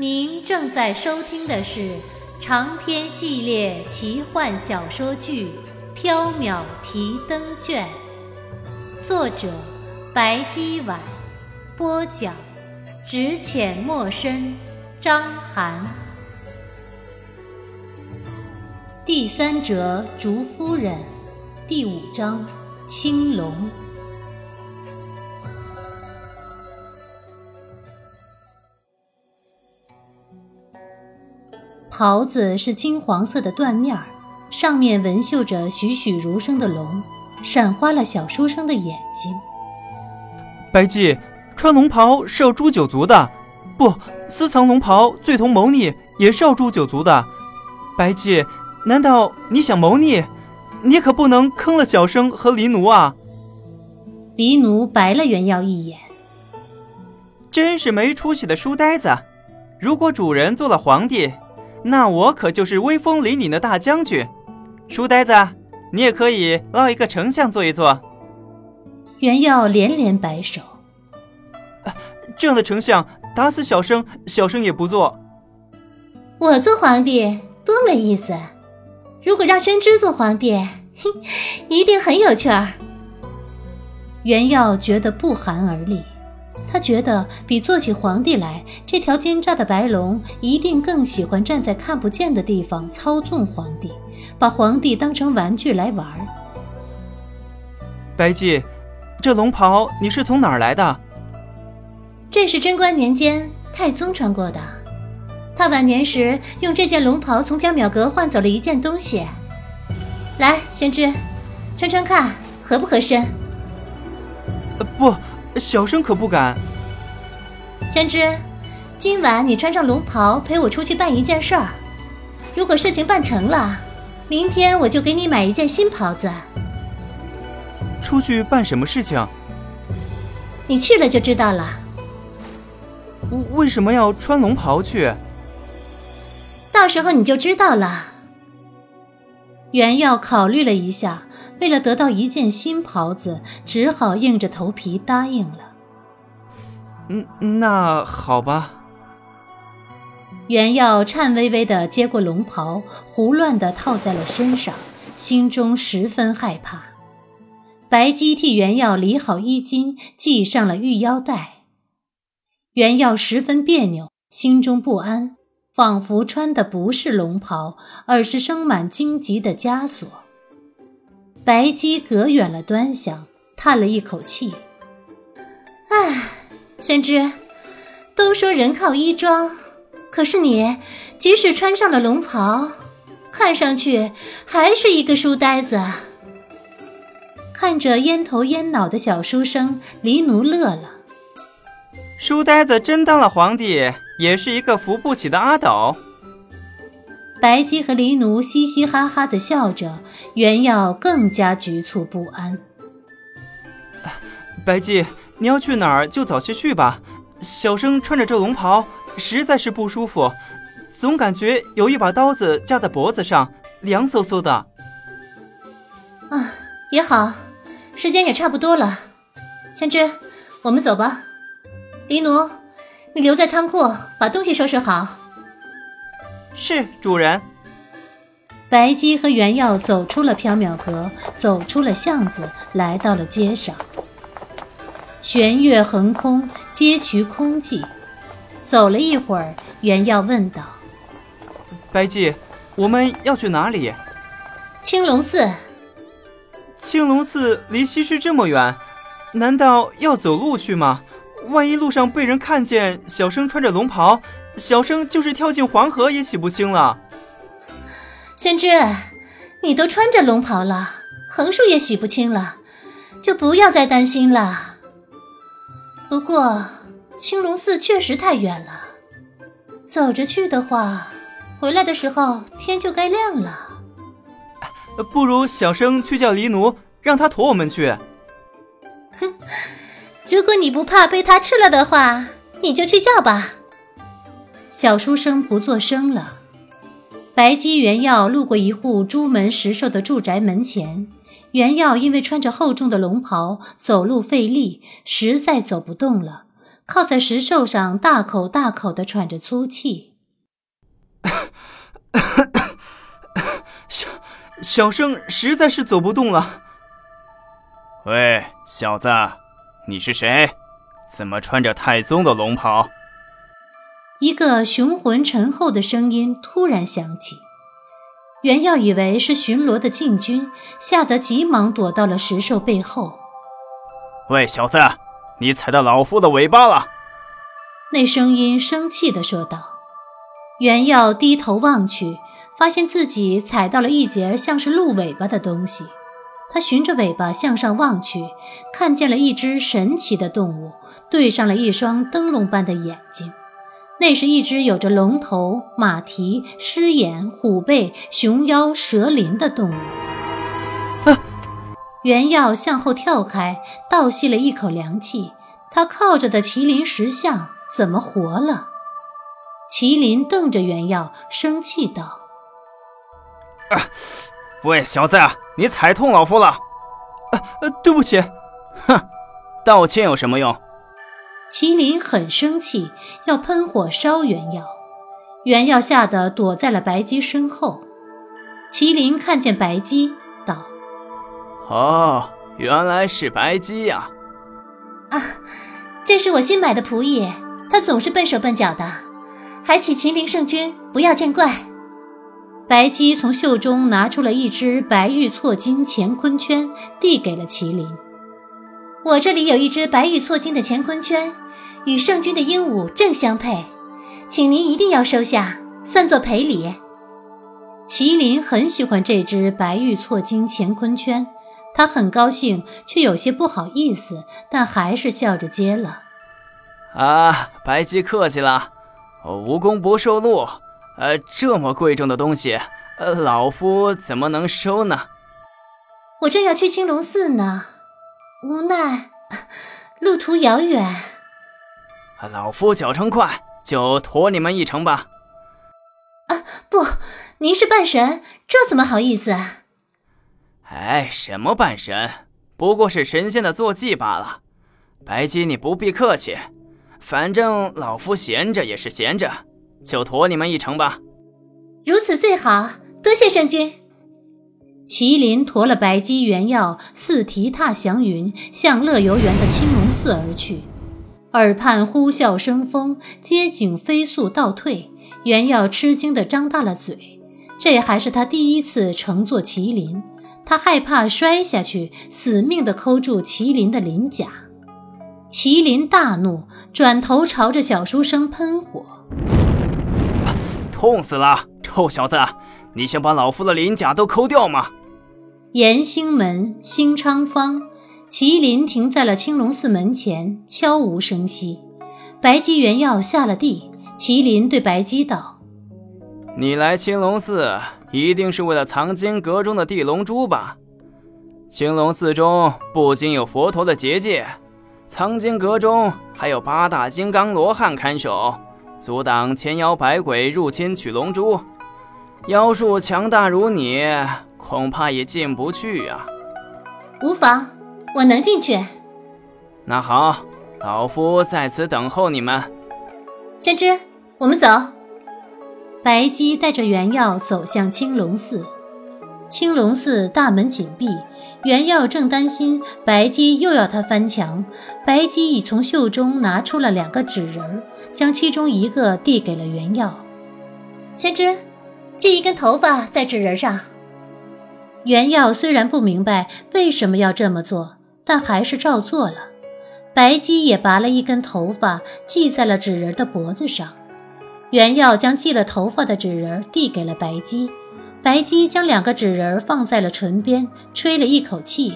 您正在收听的是长篇系列奇幻小说剧《缥缈提灯卷》，作者白姬婉，播讲只浅墨深，张涵。第三折竹夫人，第五章青龙。袍子是金黄色的缎面儿，上面纹绣着栩栩如生的龙，闪花了小书生的眼睛。白姬，穿龙袍是要诛九族的，不，私藏龙袍罪同谋逆也是要诛九族的。白姬，难道你想谋逆？你可不能坑了小生和黎奴啊！黎奴白了袁耀一眼，真是没出息的书呆子。如果主人做了皇帝，那我可就是威风凛凛的大将军，书呆子，你也可以捞一个丞相做一做。袁耀连连摆手，这样的丞相打死小生，小生也不做。我做皇帝多没意思，如果让宣之做皇帝，哼，一定很有趣儿。袁耀觉得不寒而栗。他觉得比做起皇帝来，这条奸诈的白龙一定更喜欢站在看不见的地方操纵皇帝，把皇帝当成玩具来玩。白姬，这龙袍你是从哪儿来的？这是贞观年间太宗穿过的，他晚年时用这件龙袍从缥缈阁换走了一件东西。来，宣之，穿穿看合不合身？呃，不。小生可不敢。先知，今晚你穿上龙袍陪我出去办一件事儿。如果事情办成了，明天我就给你买一件新袍子。出去办什么事情？你去了就知道了。为什么要穿龙袍去？到时候你就知道了。袁耀考虑了一下。为了得到一件新袍子，只好硬着头皮答应了。嗯，那好吧。袁耀颤巍巍地接过龙袍，胡乱地套在了身上，心中十分害怕。白姬替袁耀理好衣襟，系上了玉腰带。袁耀十分别扭，心中不安，仿佛穿的不是龙袍，而是生满荆棘的枷锁。白姬隔远了端详，叹了一口气：“唉，宣之，都说人靠衣装，可是你即使穿上了龙袍，看上去还是一个书呆子。”看着烟头烟脑的小书生，黎奴乐了：“书呆子真当了皇帝，也是一个扶不起的阿斗。”白姬和黎奴嘻嘻哈哈的笑着，原耀更加局促不安。白姬，你要去哪儿就早些去吧。小生穿着这龙袍实在是不舒服，总感觉有一把刀子架在脖子上，凉飕飕的。啊，也好，时间也差不多了。宣之，我们走吧。黎奴，你留在仓库把东西收拾好。是主人。白姬和袁耀走出了缥缈阁，走出了巷子，来到了街上。弦月横空，街衢空寂。走了一会儿，袁耀问道：“白姬，我们要去哪里？”青龙寺。青龙寺离西市这么远，难道要走路去吗？万一路上被人看见小生穿着龙袍？小生就是跳进黄河也洗不清了。宣之，你都穿着龙袍了，横竖也洗不清了，就不要再担心了。不过青龙寺确实太远了，走着去的话，回来的时候天就该亮了。不如小生去叫黎奴，让他驮我们去。哼，如果你不怕被他吃了的话，你就去叫吧。小书生不作声了。白姬、原耀路过一户朱门石兽的住宅门前，原耀因为穿着厚重的龙袍，走路费力，实在走不动了，靠在石兽上，大口大口地喘着粗气。小小生实在是走不动了。喂，小子，你是谁？怎么穿着太宗的龙袍？一个雄浑沉厚的声音突然响起，袁耀以为是巡逻的禁军，吓得急忙躲到了石兽背后。喂，小子，你踩到老夫的尾巴了！那声音生气地说道。袁耀低头望去，发现自己踩到了一截像是鹿尾巴的东西。他循着尾巴向上望去，看见了一只神奇的动物，对上了一双灯笼般的眼睛。那是一只有着龙头、马蹄、狮眼、虎背、熊腰、蛇鳞的动物。啊！袁耀向后跳开，倒吸了一口凉气。他靠着的麒麟石像怎么活了？麒麟瞪着袁耀，生气道：“啊，喂，小子，你踩痛老夫了！啊，对不起。哼，道歉有什么用？”麒麟很生气，要喷火烧袁耀。袁耀吓得躲在了白姬身后。麒麟看见白姬，道：“哦，原来是白姬呀！啊，这是我新买的仆役，他总是笨手笨脚的，还请麒麟圣君不要见怪。”白姬从袖中拿出了一只白玉错金乾坤圈，递给了麒麟。我这里有一只白玉错金的乾坤圈，与圣君的鹦鹉正相配，请您一定要收下，算作赔礼。麒麟很喜欢这只白玉错金乾坤圈，他很高兴，却有些不好意思，但还是笑着接了。啊，白姬客气了，无功不受禄。呃，这么贵重的东西，呃，老夫怎么能收呢？我正要去青龙寺呢。无奈，路途遥远。老夫脚程快，就驮你们一程吧。啊，不，您是半神，这怎么好意思啊？哎，什么半神，不过是神仙的坐骑罢了。白姬，你不必客气，反正老夫闲着也是闲着，就驮你们一程吧。如此最好，多谢圣君。麒麟驮了白姬、原药，似蹄踏祥云，向乐游园的青龙寺而去。耳畔呼啸生风，街景飞速倒退。原药吃惊地张大了嘴，这还是他第一次乘坐麒麟，他害怕摔下去，死命地抠住麒麟的鳞甲。麒麟大怒，转头朝着小书生喷火：“痛死了，臭小子！你想把老夫的鳞甲都抠掉吗？”延兴门兴昌坊，麒麟停在了青龙寺门前，悄无声息。白姬原要下了地，麒麟对白姬道：“你来青龙寺，一定是为了藏经阁中的地龙珠吧？青龙寺中不仅有佛陀的结界，藏经阁中还有八大金刚罗汉看守，阻挡千妖百鬼入侵取龙珠。妖术强大如你。”恐怕也进不去啊！无妨，我能进去。那好，老夫在此等候你们。先知，我们走。白姬带着原药走向青龙寺。青龙寺大门紧闭，原耀正担心白姬又要他翻墙。白姬已从袖中拿出了两个纸人，将其中一个递给了原耀。先知，系一根头发在纸人上。袁耀虽然不明白为什么要这么做，但还是照做了。白姬也拔了一根头发，系在了纸人的脖子上。袁耀将系了头发的纸人递给了白姬，白姬将两个纸人放在了唇边，吹了一口气，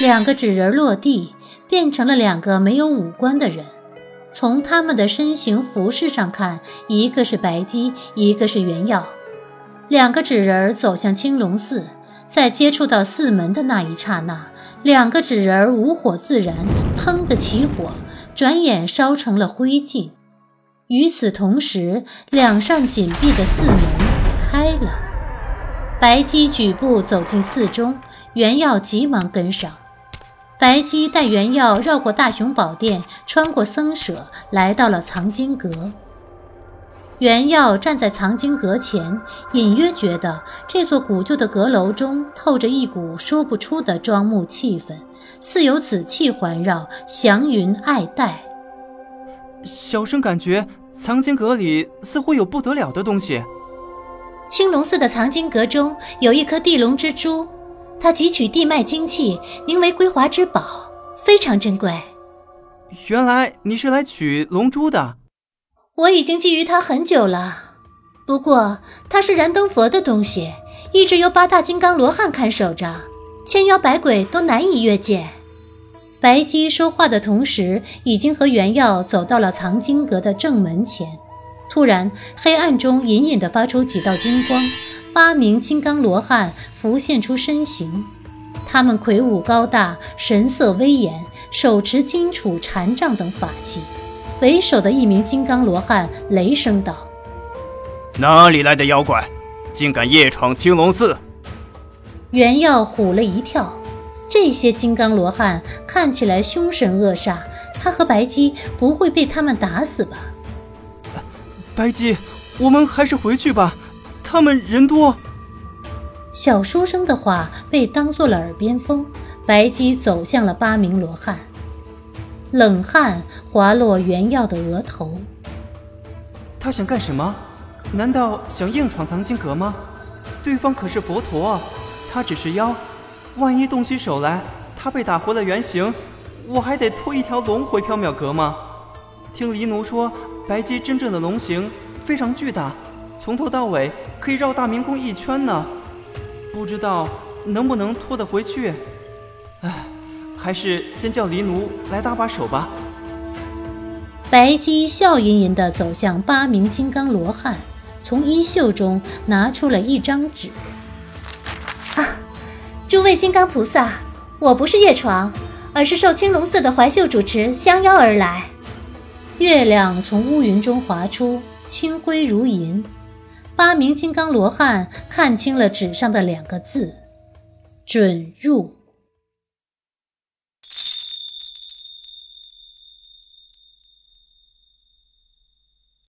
两个纸人落地，变成了两个没有五官的人。从他们的身形、服饰上看，一个是白姬，一个是袁耀。两个纸人走向青龙寺，在接触到寺门的那一刹那，两个纸人无火自燃，砰的起火，转眼烧成了灰烬。与此同时，两扇紧闭的寺门开了。白姬举步走进寺中，袁耀急忙跟上。白姬带袁耀绕过大雄宝殿，穿过僧舍，来到了藏经阁。袁耀站在藏经阁前，隐约觉得这座古旧的阁楼中透着一股说不出的庄穆气氛，似有紫气环绕，祥云爱戴。小生感觉藏经阁里似乎有不得了的东西。青龙寺的藏经阁中有一颗地龙之珠。它汲取地脉精气，凝为归华之宝，非常珍贵。原来你是来取龙珠的。我已经觊觎它很久了，不过它是燃灯佛的东西，一直由八大金刚罗汉看守着，千妖百鬼都难以越界。白姬说话的同时，已经和袁耀走到了藏经阁的正门前。突然，黑暗中隐隐地发出几道金光。八名金刚罗汉浮现出身形，他们魁梧高大，神色威严，手持金杵、禅杖等法器。为首的一名金刚罗汉雷声道：“哪里来的妖怪，竟敢夜闯青龙寺？”袁耀唬了一跳，这些金刚罗汉看起来凶神恶煞，他和白姬不会被他们打死吧？白姬，我们还是回去吧。他们人多。小书生的话被当做了耳边风。白姬走向了八名罗汉，冷汗滑落袁耀的额头。他想干什么？难道想硬闯藏经阁吗？对方可是佛陀，他只是妖，万一动起手来，他被打回了原形，我还得拖一条龙回缥缈阁吗？听黎奴说，白姬真正的龙形非常巨大。从头到尾可以绕大明宫一圈呢，不知道能不能拖得回去。唉，还是先叫黎奴来搭把手吧。白姬笑吟吟地走向八名金刚罗汉，从衣袖中拿出了一张纸。啊，诸位金刚菩萨，我不是夜闯，而是受青龙寺的怀秀主持相邀而来。月亮从乌云中划出，清辉如银。八名金刚罗汉看清了纸上的两个字：准入。